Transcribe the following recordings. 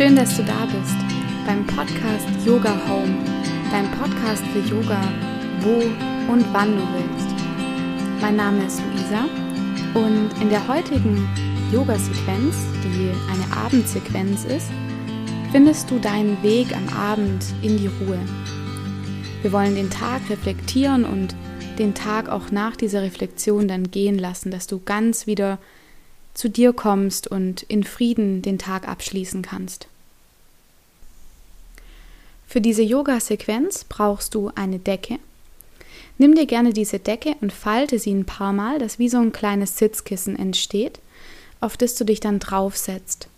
Schön, dass du da bist beim Podcast Yoga Home, dein Podcast für Yoga, wo und wann du willst. Mein Name ist Luisa und in der heutigen Yoga-Sequenz, die eine Abendsequenz ist, findest du deinen Weg am Abend in die Ruhe. Wir wollen den Tag reflektieren und den Tag auch nach dieser Reflexion dann gehen lassen, dass du ganz wieder zu dir kommst und in Frieden den Tag abschließen kannst. Für diese Yoga-Sequenz brauchst du eine Decke. Nimm dir gerne diese Decke und falte sie ein paar Mal, dass wie so ein kleines Sitzkissen entsteht, auf das du dich dann draufsetzt.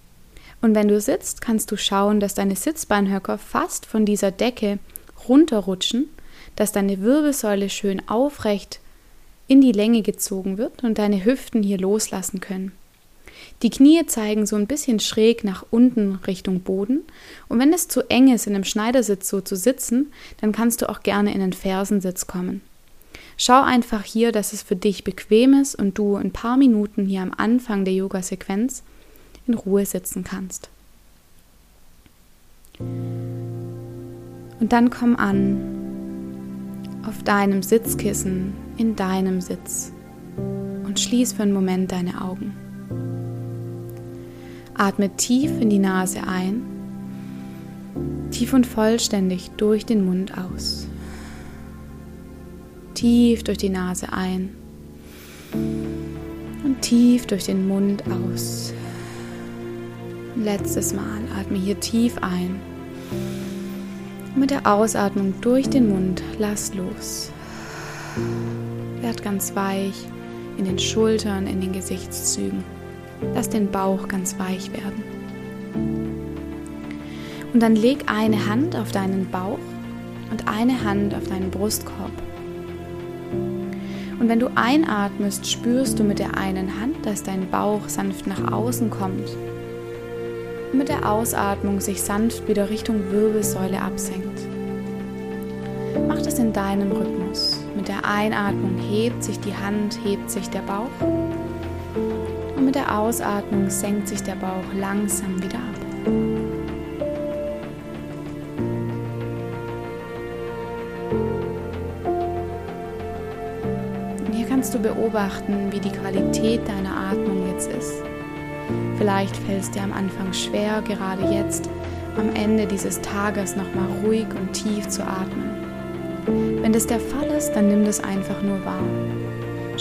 Und wenn du sitzt, kannst du schauen, dass deine Sitzbeinhöcker fast von dieser Decke runterrutschen, dass deine Wirbelsäule schön aufrecht in die Länge gezogen wird und deine Hüften hier loslassen können. Die Knie zeigen so ein bisschen schräg nach unten Richtung Boden. Und wenn es zu eng ist, in einem Schneidersitz so zu sitzen, dann kannst du auch gerne in einen Fersensitz kommen. Schau einfach hier, dass es für dich bequem ist und du ein paar Minuten hier am Anfang der Yoga-Sequenz in Ruhe sitzen kannst. Und dann komm an auf deinem Sitzkissen, in deinem Sitz und schließ für einen Moment deine Augen. Atme tief in die Nase ein, tief und vollständig durch den Mund aus. Tief durch die Nase ein und tief durch den Mund aus. Letztes Mal atme hier tief ein. Mit der Ausatmung durch den Mund lass los. Werd ganz weich in den Schultern, in den Gesichtszügen. Lass den Bauch ganz weich werden. Und dann leg eine Hand auf deinen Bauch und eine Hand auf deinen Brustkorb. Und wenn du einatmest, spürst du mit der einen Hand, dass dein Bauch sanft nach außen kommt. Und mit der Ausatmung sich sanft wieder Richtung Wirbelsäule absenkt. Mach das in deinem Rhythmus. Mit der Einatmung hebt sich die Hand, hebt sich der Bauch. Und mit der Ausatmung senkt sich der Bauch langsam wieder ab. Und hier kannst du beobachten, wie die Qualität deiner Atmung jetzt ist. Vielleicht fällt es dir am Anfang schwer, gerade jetzt am Ende dieses Tages nochmal ruhig und tief zu atmen. Wenn das der Fall ist, dann nimm das einfach nur wahr.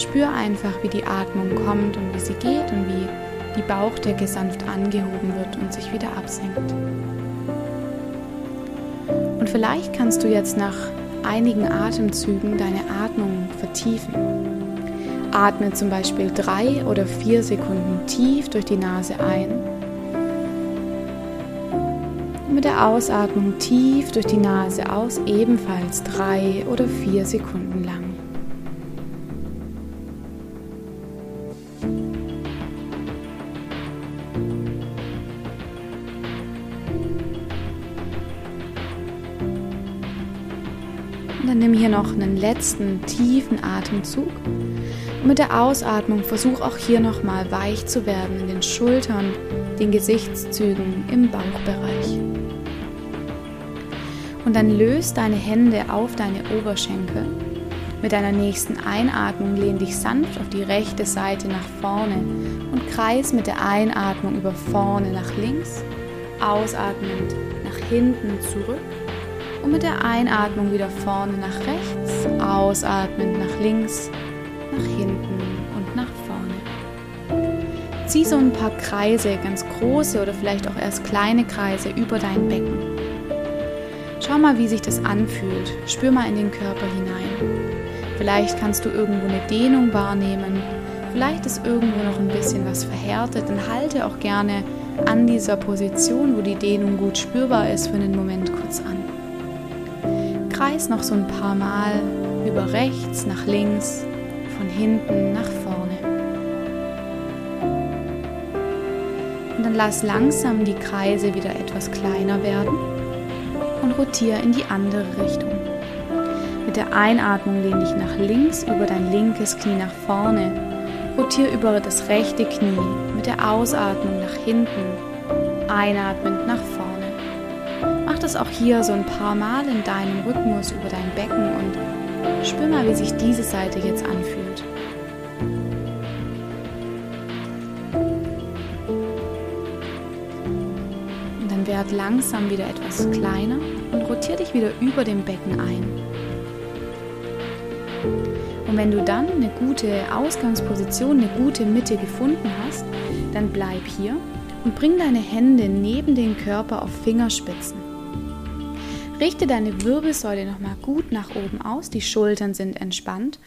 Spür einfach, wie die Atmung kommt und wie sie geht und wie die Bauchdecke sanft angehoben wird und sich wieder absenkt. Und vielleicht kannst du jetzt nach einigen Atemzügen deine Atmung vertiefen. Atme zum Beispiel drei oder vier Sekunden tief durch die Nase ein. Und mit der Ausatmung tief durch die Nase aus, ebenfalls drei oder vier Sekunden lang. Noch einen letzten tiefen Atemzug. Und mit der Ausatmung versuch auch hier nochmal weich zu werden in den Schultern, den Gesichtszügen, im Bauchbereich. Und dann löst deine Hände auf deine Oberschenkel. Mit deiner nächsten Einatmung lehn dich sanft auf die rechte Seite nach vorne und kreis mit der Einatmung über vorne nach links, ausatmend nach hinten zurück und mit der Einatmung wieder vorne nach rechts, ausatmend nach links, nach hinten und nach vorne. Zieh so ein paar Kreise, ganz große oder vielleicht auch erst kleine Kreise über dein Becken. Schau mal, wie sich das anfühlt. Spür mal in den Körper hinein. Vielleicht kannst du irgendwo eine Dehnung wahrnehmen. Vielleicht ist irgendwo noch ein bisschen was verhärtet. Dann halte auch gerne an dieser Position, wo die Dehnung gut spürbar ist, für einen Moment kurz an. Kreis noch so ein paar Mal über rechts nach links, von hinten nach vorne. Und dann lass langsam die Kreise wieder etwas kleiner werden und rotiere in die andere Richtung. Mit der Einatmung lehn dich nach links über dein linkes Knie nach vorne. Rotiere über das rechte Knie. Mit der Ausatmung nach hinten. einatmend nach vorne. Das auch hier so ein paar Mal in deinem Rhythmus über dein Becken und spür mal, wie sich diese Seite jetzt anfühlt. Und dann werd langsam wieder etwas kleiner und rotier dich wieder über dem Becken ein. Und wenn du dann eine gute Ausgangsposition, eine gute Mitte gefunden hast, dann bleib hier und bring deine Hände neben den Körper auf Fingerspitzen. Richte deine Wirbelsäule nochmal gut nach oben aus, die Schultern sind entspannt.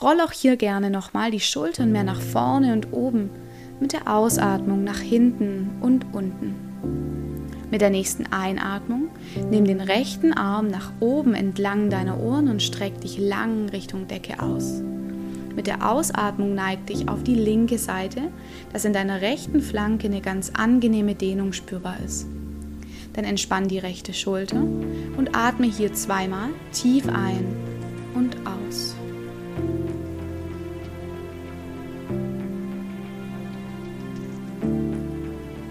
Roll auch hier gerne nochmal die Schultern mehr nach vorne und oben mit der Ausatmung nach hinten und unten. Mit der nächsten Einatmung nimm den rechten Arm nach oben entlang deiner Ohren und streck dich lang Richtung Decke aus. Mit der Ausatmung neig dich auf die linke Seite, dass in deiner rechten Flanke eine ganz angenehme Dehnung spürbar ist. Dann entspann die rechte Schulter und atme hier zweimal tief ein und aus.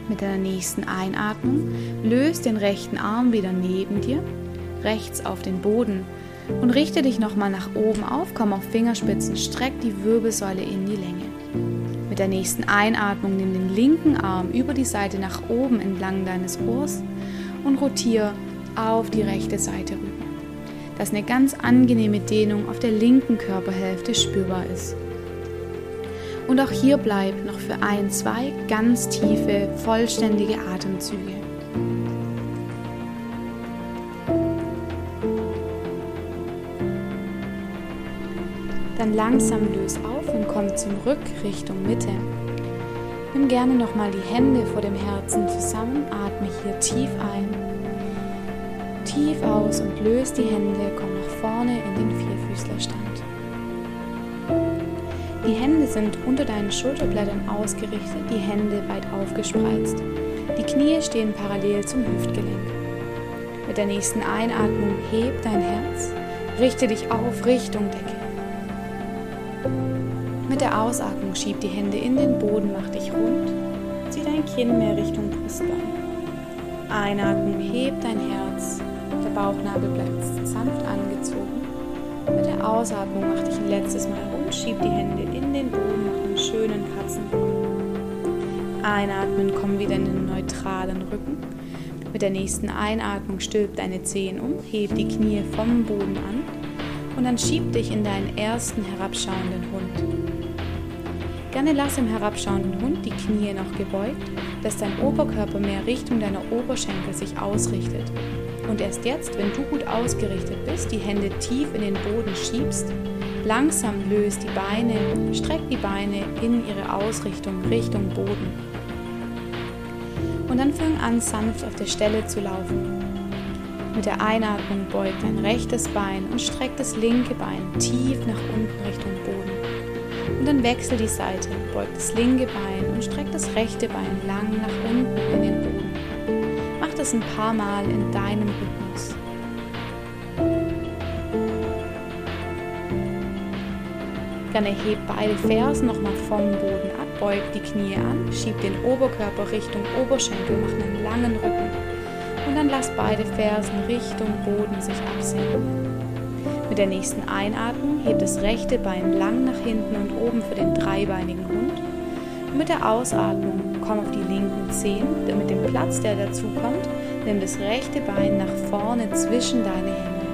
Mit deiner nächsten Einatmung löst den rechten Arm wieder neben dir, rechts auf den Boden und richte dich nochmal nach oben auf, komm auf Fingerspitzen, streck die Wirbelsäule in die Länge. Mit der nächsten Einatmung nimm den linken Arm über die Seite nach oben entlang deines Ohrs und rotiere auf die rechte Seite rüber, dass eine ganz angenehme Dehnung auf der linken Körperhälfte spürbar ist. Und auch hier bleib noch für ein, zwei ganz tiefe, vollständige Atemzüge. Dann langsam löse auf und komm zurück Richtung Mitte. Nimm gerne nochmal die Hände vor dem Herzen zusammen, atme hier tief ein, tief aus und löse die Hände, komm nach vorne in den Vierfüßlerstand. Die Hände sind unter deinen Schulterblättern ausgerichtet, die Hände weit aufgespreizt. Die Knie stehen parallel zum Hüftgelenk. Mit der nächsten Einatmung heb dein Herz, richte dich auf Richtung Decke. Mit der Ausatmung schieb die Hände in den Boden, mach dich rund, zieh dein Kinn mehr Richtung Brustbein. Einatmung, heb dein Herz, der Bauchnabel bleibt sanft angezogen. Mit der Ausatmung mach dich ein letztes Mal rund, schieb die Hände in den Boden, mach einen schönen Katzenbogen. Einatmen, komm wieder in den neutralen Rücken. Mit der nächsten Einatmung stülp deine Zehen um, heb die Knie vom Boden an und dann schieb dich in deinen ersten herabschauenden Hund. Gerne lass im herabschauenden Hund die Knie noch gebeugt, dass dein Oberkörper mehr Richtung deiner Oberschenkel sich ausrichtet. Und erst jetzt, wenn du gut ausgerichtet bist, die Hände tief in den Boden schiebst, langsam löst die Beine, streck die Beine in ihre Ausrichtung Richtung Boden. Und dann fang an, sanft auf der Stelle zu laufen. Mit der Einatmung beugt dein rechtes Bein und streck das linke Bein tief nach unten Richtung Boden. Und dann wechsel die Seite, beug das linke Bein und streck das rechte Bein lang nach unten in den Boden. Mach das ein paar Mal in deinem Rhythmus. Gerne heb beide Fersen nochmal vom Boden ab, beug die Knie an, schieb den Oberkörper Richtung Oberschenkel, mach einen langen Rücken. Und dann lass beide Fersen Richtung Boden sich absenken. Mit der nächsten Einatmung heb das rechte Bein lang nach hinten und oben für den dreibeinigen Hund. Und mit der Ausatmung komm auf die linken Zehen, denn mit dem Platz, der dazu kommt, nimm das rechte Bein nach vorne zwischen deine Hände.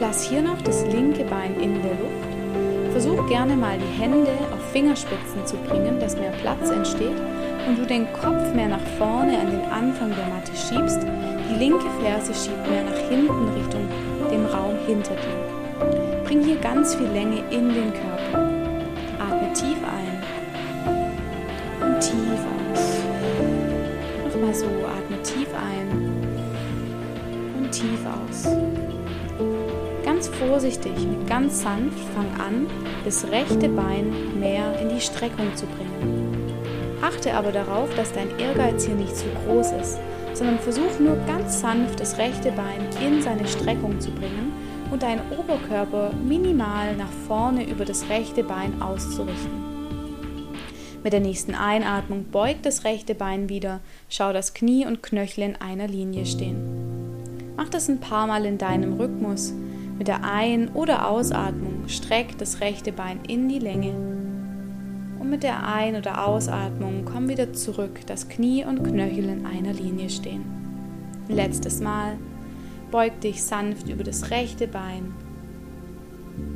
Lass hier noch das linke Bein in der Luft. Versuch gerne mal die Hände auf Fingerspitzen zu bringen, dass mehr Platz entsteht und du den Kopf mehr nach vorne an den Anfang der Matte schiebst. Die linke Ferse schiebt mehr nach hinten Richtung dem Raum hinter dir. Bring hier ganz viel Länge in den Körper. Atme tief ein und tief aus. Nochmal so, atme tief ein und tief aus. Ganz vorsichtig und ganz sanft fang an, das rechte Bein mehr in die Streckung zu bringen. Achte aber darauf, dass dein Ehrgeiz hier nicht zu groß ist sondern versuch nur ganz sanft das rechte Bein in seine Streckung zu bringen und deinen Oberkörper minimal nach vorne über das rechte Bein auszurichten. Mit der nächsten Einatmung beug das rechte Bein wieder, schau das Knie und Knöchel in einer Linie stehen. Mach das ein paar Mal in deinem Rhythmus. Mit der Ein- oder Ausatmung streck das rechte Bein in die Länge. Und mit der Ein- oder Ausatmung komm wieder zurück, das Knie und Knöchel in einer Linie stehen. Letztes Mal. Beug dich sanft über das rechte Bein.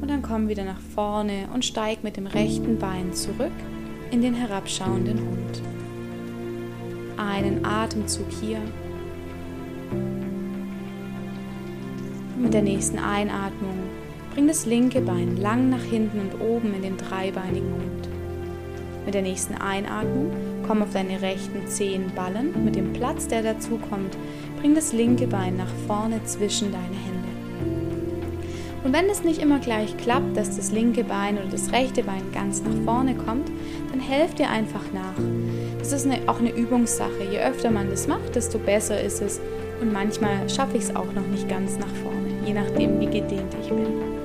Und dann komm wieder nach vorne und steig mit dem rechten Bein zurück in den herabschauenden Hund. Einen Atemzug hier. Mit der nächsten Einatmung bring das linke Bein lang nach hinten und oben in den dreibeinigen Hund. Mit der nächsten Einatmung komm auf deine rechten Zehen ballen. Mit dem Platz, der dazu kommt, bring das linke Bein nach vorne zwischen deine Hände. Und wenn es nicht immer gleich klappt, dass das linke Bein oder das rechte Bein ganz nach vorne kommt, dann helft dir einfach nach. Das ist eine, auch eine Übungssache. Je öfter man das macht, desto besser ist es. Und manchmal schaffe ich es auch noch nicht ganz nach vorne, je nachdem, wie gedehnt ich bin.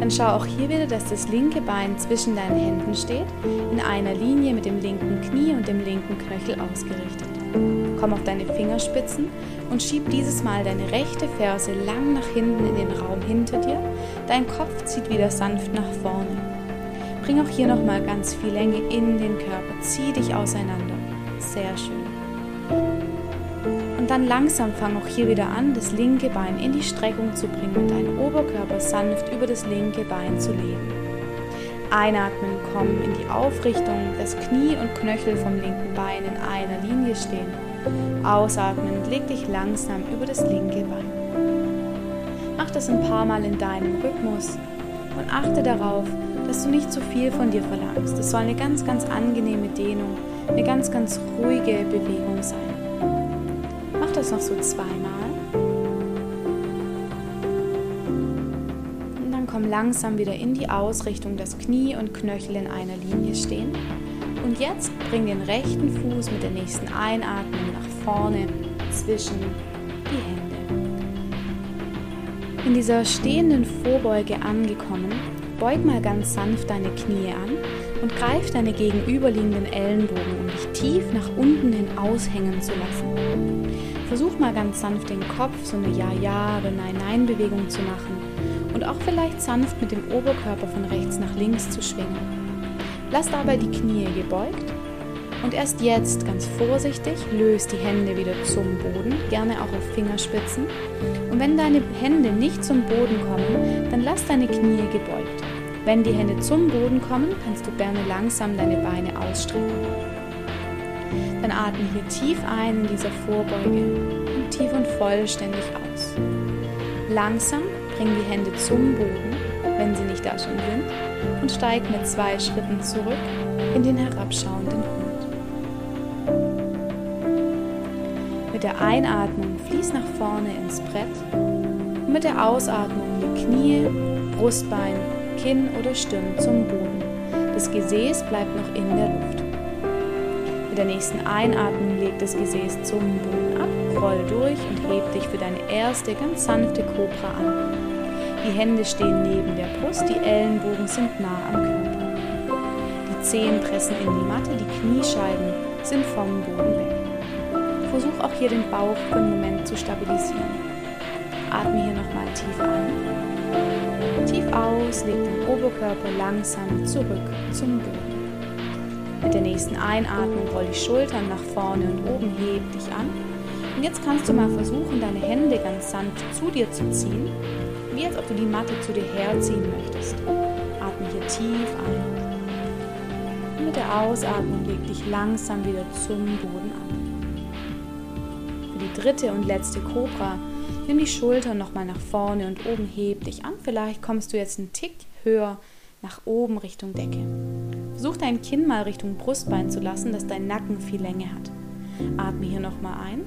Dann schau auch hier wieder, dass das linke Bein zwischen deinen Händen steht, in einer Linie mit dem linken Knie und dem linken Knöchel ausgerichtet. Komm auf deine Fingerspitzen und schieb dieses Mal deine rechte Ferse lang nach hinten in den Raum hinter dir. Dein Kopf zieht wieder sanft nach vorne. Bring auch hier nochmal ganz viel Länge in den Körper. Zieh dich auseinander. Sehr schön. Dann langsam fang auch hier wieder an, das linke Bein in die Streckung zu bringen und deinen Oberkörper sanft über das linke Bein zu legen. Einatmen, komm in die Aufrichtung, das Knie und Knöchel vom linken Bein in einer Linie stehen. Ausatmen, leg dich langsam über das linke Bein. Mach das ein paar Mal in deinem Rhythmus und achte darauf, dass du nicht zu viel von dir verlangst. Es soll eine ganz, ganz angenehme Dehnung, eine ganz, ganz ruhige Bewegung sein. Das noch so zweimal. Und dann komm langsam wieder in die Ausrichtung, dass Knie und Knöchel in einer Linie stehen. Und jetzt bring den rechten Fuß mit der nächsten Einatmung nach vorne zwischen die Hände. In dieser stehenden Vorbeuge angekommen, beug mal ganz sanft deine Knie an und greif deine gegenüberliegenden Ellenbogen, um dich tief nach unten hin aushängen zu lassen. Versuch mal ganz sanft den Kopf so eine Ja-Ja oder Nein-Nein-Bewegung zu machen und auch vielleicht sanft mit dem Oberkörper von rechts nach links zu schwingen. Lass dabei die Knie gebeugt und erst jetzt ganz vorsichtig löst die Hände wieder zum Boden, gerne auch auf Fingerspitzen. Und wenn deine Hände nicht zum Boden kommen, dann lass deine Knie gebeugt. Wenn die Hände zum Boden kommen, kannst du gerne langsam deine Beine ausstrecken. Dann atme hier tief ein in dieser Vorbeuge und tief und vollständig aus. Langsam bring die Hände zum Boden, wenn sie nicht da schon sind, und steig mit zwei Schritten zurück in den herabschauenden Hund. Mit der Einatmung fließ nach vorne ins Brett und mit der Ausatmung die Knie, Brustbein, Kinn oder Stirn zum Boden. Das Gesäß bleibt noch in der Luft. Der nächsten Einatmung leg das Gesäß zum Boden ab, roll durch und heb dich für deine erste ganz sanfte Kobra an. Die Hände stehen neben der Brust, die Ellenbogen sind nah am Körper. Die Zehen pressen in die Matte, die Kniescheiben sind vom Boden weg. Versuch auch hier den Bauch für einen Moment zu stabilisieren. Atme hier nochmal tief ein. Tief aus, leg den Oberkörper langsam zurück zum Boden. Mit der nächsten Einatmung roll die Schultern nach vorne und oben heb dich an. Und jetzt kannst du mal versuchen, deine Hände ganz sanft zu dir zu ziehen wie als ob du die Matte zu dir herziehen möchtest. Atme hier tief ein. Und mit der Ausatmung leg dich langsam wieder zum Boden an. Für die dritte und letzte Cobra nimm die Schultern nochmal nach vorne und oben heb dich an. Vielleicht kommst du jetzt einen Tick höher nach oben Richtung Decke. Versuch dein Kinn mal Richtung Brustbein zu lassen, dass dein Nacken viel Länge hat. Atme hier nochmal ein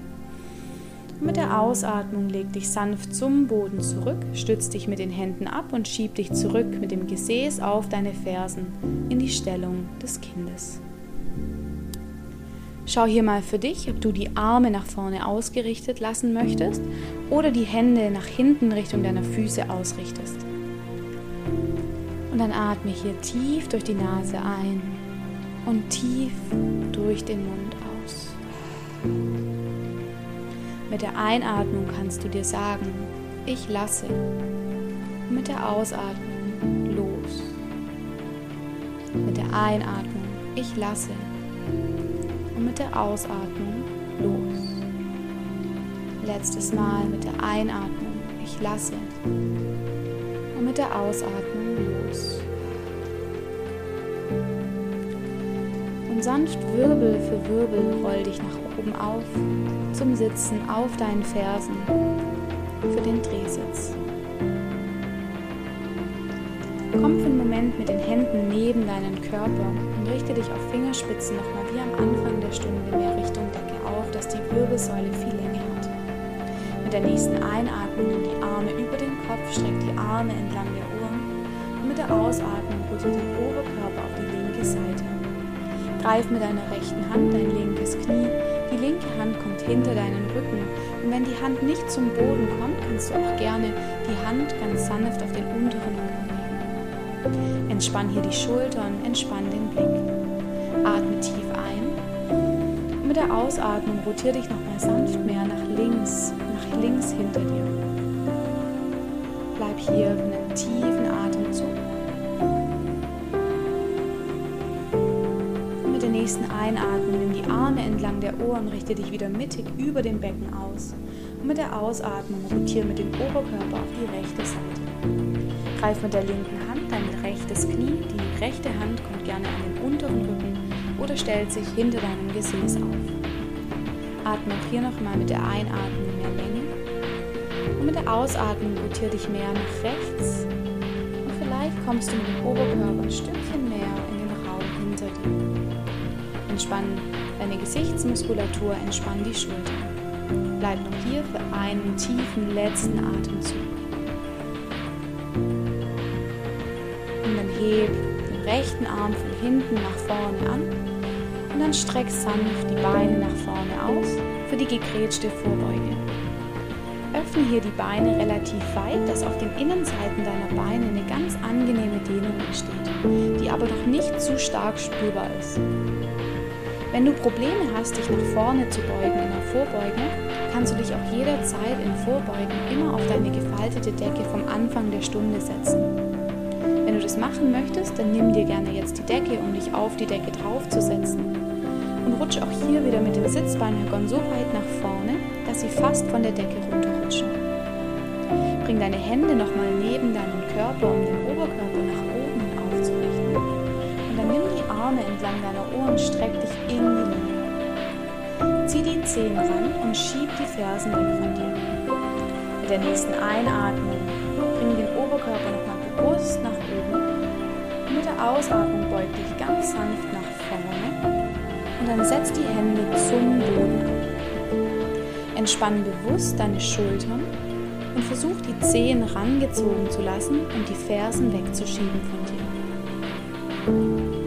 mit der Ausatmung leg dich sanft zum Boden zurück, stütz dich mit den Händen ab und schieb dich zurück mit dem Gesäß auf deine Fersen in die Stellung des Kindes. Schau hier mal für dich, ob du die Arme nach vorne ausgerichtet lassen möchtest oder die Hände nach hinten Richtung deiner Füße ausrichtest. Dann atme hier tief durch die Nase ein und tief durch den Mund aus. Mit der Einatmung kannst du dir sagen, ich lasse. Und mit der Ausatmung los. Mit der Einatmung, ich lasse. Und mit der Ausatmung los. Letztes Mal mit der Einatmung, ich lasse. Und mit der Ausatmung los. Und sanft Wirbel für Wirbel roll dich nach oben auf zum Sitzen auf deinen Fersen für den Drehsitz. Komm für einen Moment mit den Händen neben deinen Körper und richte dich auf Fingerspitzen nochmal wie am Anfang der Stunde mehr Richtung Decke auf, dass die Wirbelsäule viel Länge hat. Mit der nächsten Einatmung nimm die Arme über den Kopf, streck die Arme entlang der Ohren und mit der Ausatmung rotiere den Oberkörper Greif mit deiner rechten Hand dein linkes Knie, die linke Hand kommt hinter deinen Rücken und wenn die Hand nicht zum Boden kommt, kannst du auch gerne die Hand ganz sanft auf den unteren Rücken legen. Entspann hier die Schultern, entspann den Blick. Atme tief ein und mit der Ausatmung rotiere dich nochmal sanft mehr nach links, nach links hinter dir. Bleib hier für einen tiefen nächsten Einatmung nimm die Arme entlang der Ohren, richte dich wieder mittig über dem Becken aus. Und mit der Ausatmung rotiere mit dem Oberkörper auf die rechte Seite. Greif mit der linken Hand dein rechtes Knie, die rechte Hand kommt gerne an den unteren Rücken oder stellt sich hinter deinem Gesäß auf. Atme hier nochmal mit der Einatmung mehr Länge und mit der Ausatmung rotiere dich mehr nach rechts und vielleicht kommst du mit dem Oberkörper ein Stückchen Entspann deine Gesichtsmuskulatur, entspann die Schultern. Bleib noch hier für einen tiefen letzten Atemzug. Und dann heb den rechten Arm von hinten nach vorne an und dann streck sanft die Beine nach vorne aus für die gegrätschte Vorbeuge. Öffne hier die Beine relativ weit, dass auf den Innenseiten deiner Beine eine ganz angenehme Dehnung entsteht, die aber noch nicht zu stark spürbar ist. Wenn du Probleme hast, dich nach vorne zu beugen in der Vorbeuge, kannst du dich auch jederzeit im Vorbeugen immer auf deine gefaltete Decke vom Anfang der Stunde setzen. Wenn du das machen möchtest, dann nimm dir gerne jetzt die Decke, um dich auf die Decke draufzusetzen. Und rutsch auch hier wieder mit den Sitzbeinhöckern so weit nach vorne, dass sie fast von der Decke runterrutschen. Bring deine Hände nochmal neben deinen Körper, um den Oberkörper nach oben aufzurichten. Und dann nimm die Arme entlang deiner Ohren, streck dich in die Länge. Zieh die Zehen ran und schieb die Fersen weg von dir. Mit der nächsten Einatmung bring den Oberkörper nochmal bewusst nach oben. Und mit der Ausatmung beug dich ganz sanft nach vorne. Und dann setz die Hände zum Boden ab. Entspann bewusst deine Schultern und versuch die Zehen rangezogen zu lassen und die Fersen wegzuschieben von dir.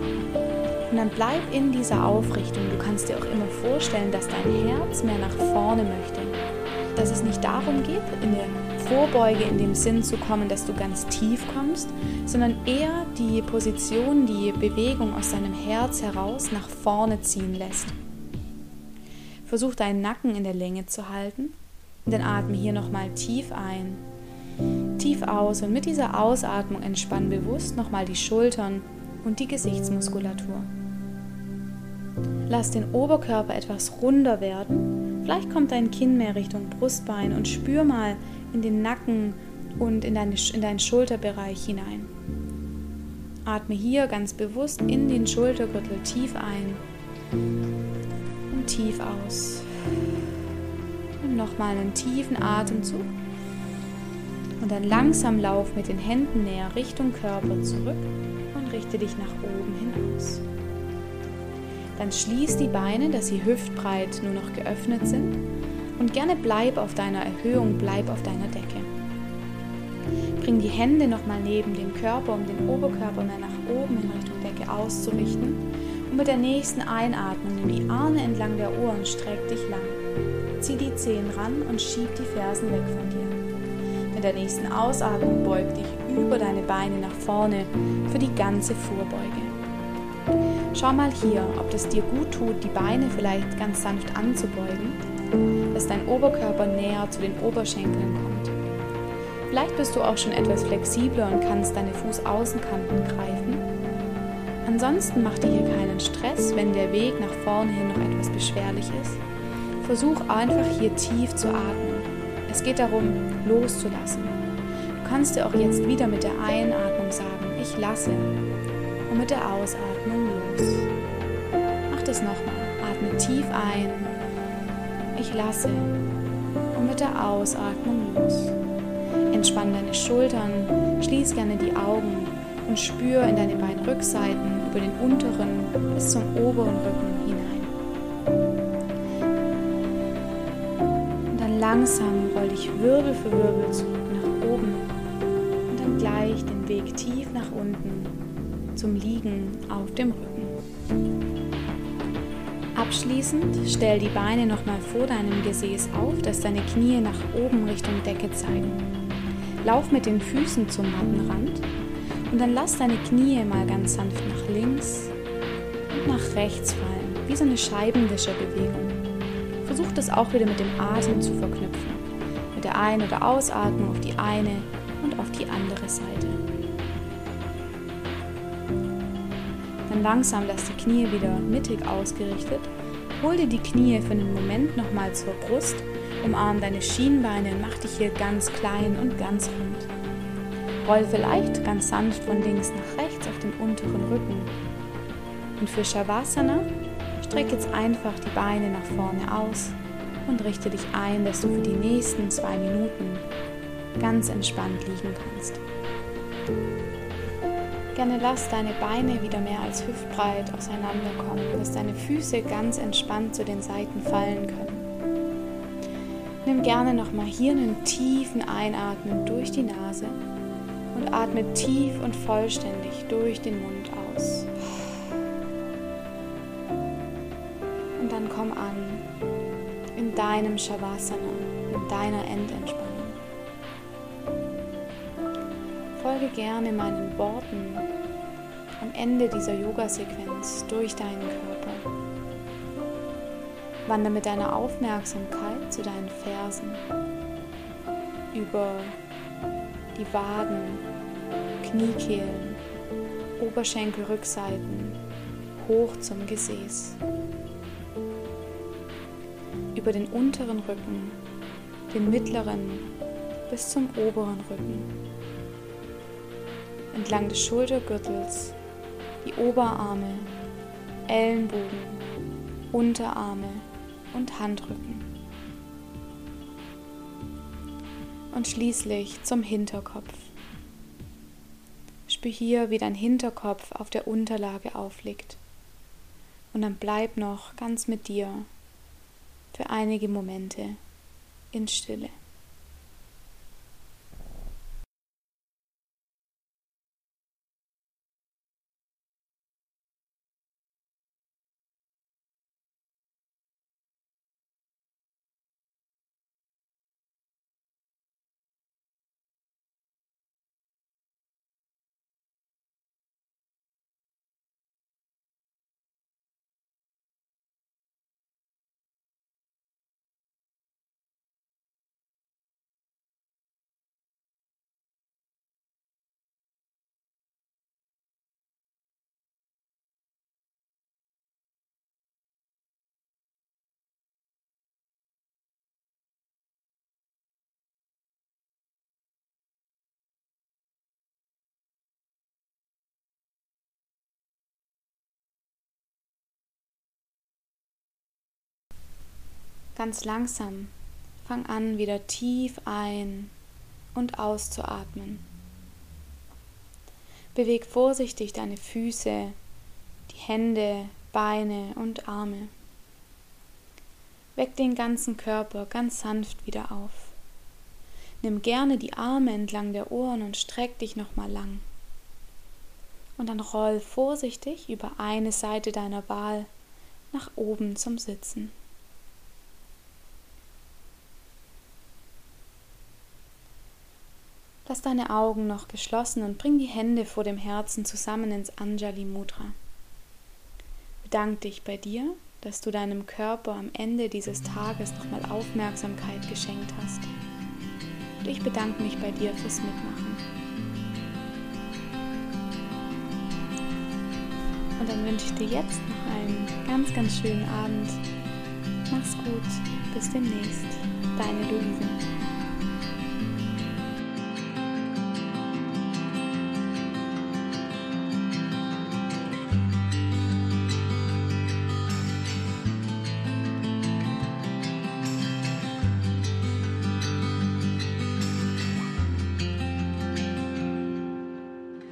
Und dann bleib in dieser Aufrichtung. Du kannst dir auch immer vorstellen, dass dein Herz mehr nach vorne möchte. Dass es nicht darum geht, in der Vorbeuge in dem Sinn zu kommen, dass du ganz tief kommst, sondern eher die Position, die Bewegung aus deinem Herz heraus nach vorne ziehen lässt. Versuch deinen Nacken in der Länge zu halten dann atme hier nochmal tief ein, tief aus und mit dieser Ausatmung entspann bewusst nochmal die Schultern und die Gesichtsmuskulatur. Lass den Oberkörper etwas runder werden. Vielleicht kommt dein Kinn mehr Richtung Brustbein und spür mal in den Nacken und in, deine, in deinen Schulterbereich hinein. Atme hier ganz bewusst in den Schultergürtel tief ein und tief aus. Und nochmal einen tiefen Atemzug. Und dann langsam lauf mit den Händen näher Richtung Körper zurück und richte dich nach oben hinaus. Dann schließ die Beine, dass sie hüftbreit nur noch geöffnet sind. Und gerne bleib auf deiner Erhöhung, bleib auf deiner Decke. Bring die Hände nochmal neben dem Körper, um den Oberkörper mehr nach oben in Richtung Decke auszurichten. Und mit der nächsten Einatmung nimm die Arme entlang der Ohren, streck dich lang. Zieh die Zehen ran und schieb die Fersen weg von dir. Mit der nächsten Ausatmung beug dich über deine Beine nach vorne für die ganze Vorbeuge. Schau mal hier, ob es dir gut tut, die Beine vielleicht ganz sanft anzubeugen, dass dein Oberkörper näher zu den Oberschenkeln kommt. Vielleicht bist du auch schon etwas flexibler und kannst deine Fußaußenkanten greifen. Ansonsten mach dir hier keinen Stress, wenn der Weg nach vorne hin noch etwas beschwerlich ist. Versuch einfach hier tief zu atmen. Es geht darum, loszulassen. Du kannst dir auch jetzt wieder mit der Einatmung sagen, ich lasse und mit der Ausatmung los. Mach das nochmal. Atme tief ein. Ich lasse und mit der Ausatmung los. Entspann deine Schultern, schließ gerne die Augen und spür in deine Beinrückseiten über den unteren bis zum oberen Rücken hinein. Und dann langsam roll dich Wirbel für Wirbel zurück nach oben und dann gleich den Weg tief nach unten zum Liegen auf dem Rücken. Abschließend stell die Beine nochmal vor deinem Gesäß auf, dass deine Knie nach oben Richtung Decke zeigen. Lauf mit den Füßen zum Mattenrand und dann lass deine Knie mal ganz sanft nach links und nach rechts fallen, wie so eine Scheibenwischerbewegung. Versuch das auch wieder mit dem Atem zu verknüpfen. Mit der Ein- oder Ausatmung auf die eine langsam lass die Knie wieder mittig ausgerichtet. Hol dir die Knie für einen Moment nochmal zur Brust, umarm deine Schienbeine und mach dich hier ganz klein und ganz rund. Roll vielleicht ganz sanft von links nach rechts auf den unteren Rücken. Und für Shavasana streck jetzt einfach die Beine nach vorne aus und richte dich ein, dass du für die nächsten zwei Minuten ganz entspannt liegen kannst. Gerne lass deine Beine wieder mehr als hüftbreit auseinanderkommen, dass deine Füße ganz entspannt zu den Seiten fallen können. Nimm gerne nochmal hier einen tiefen Einatmen durch die Nase und atme tief und vollständig durch den Mund aus. Und dann komm an in deinem Shavasana, in deiner Endentspannung. Folge gerne meinen Worten am Ende dieser Yoga-Sequenz durch deinen Körper. Wander mit deiner Aufmerksamkeit zu deinen Fersen über die Waden, Kniekehlen, Oberschenkelrückseiten hoch zum Gesäß. Über den unteren Rücken, den mittleren bis zum oberen Rücken. Entlang des Schultergürtels, die Oberarme, Ellenbogen, Unterarme und Handrücken. und schließlich zum Hinterkopf. Spür hier, wie dein Hinterkopf auf der Unterlage aufliegt. Und dann bleib noch ganz mit dir für einige Momente in Stille. Ganz langsam fang an, wieder tief ein und auszuatmen. Beweg vorsichtig deine Füße, die Hände, Beine und Arme. Weck den ganzen Körper ganz sanft wieder auf. Nimm gerne die Arme entlang der Ohren und streck dich nochmal lang. Und dann roll vorsichtig über eine Seite deiner Wahl nach oben zum Sitzen. Lass deine Augen noch geschlossen und bring die Hände vor dem Herzen zusammen ins Anjali Mudra. bedanke dich bei dir, dass du deinem Körper am Ende dieses Tages nochmal Aufmerksamkeit geschenkt hast. Und ich bedanke mich bei dir fürs Mitmachen. Und dann wünsche ich dir jetzt noch einen ganz, ganz schönen Abend. Mach's gut. Bis demnächst. Deine Luise.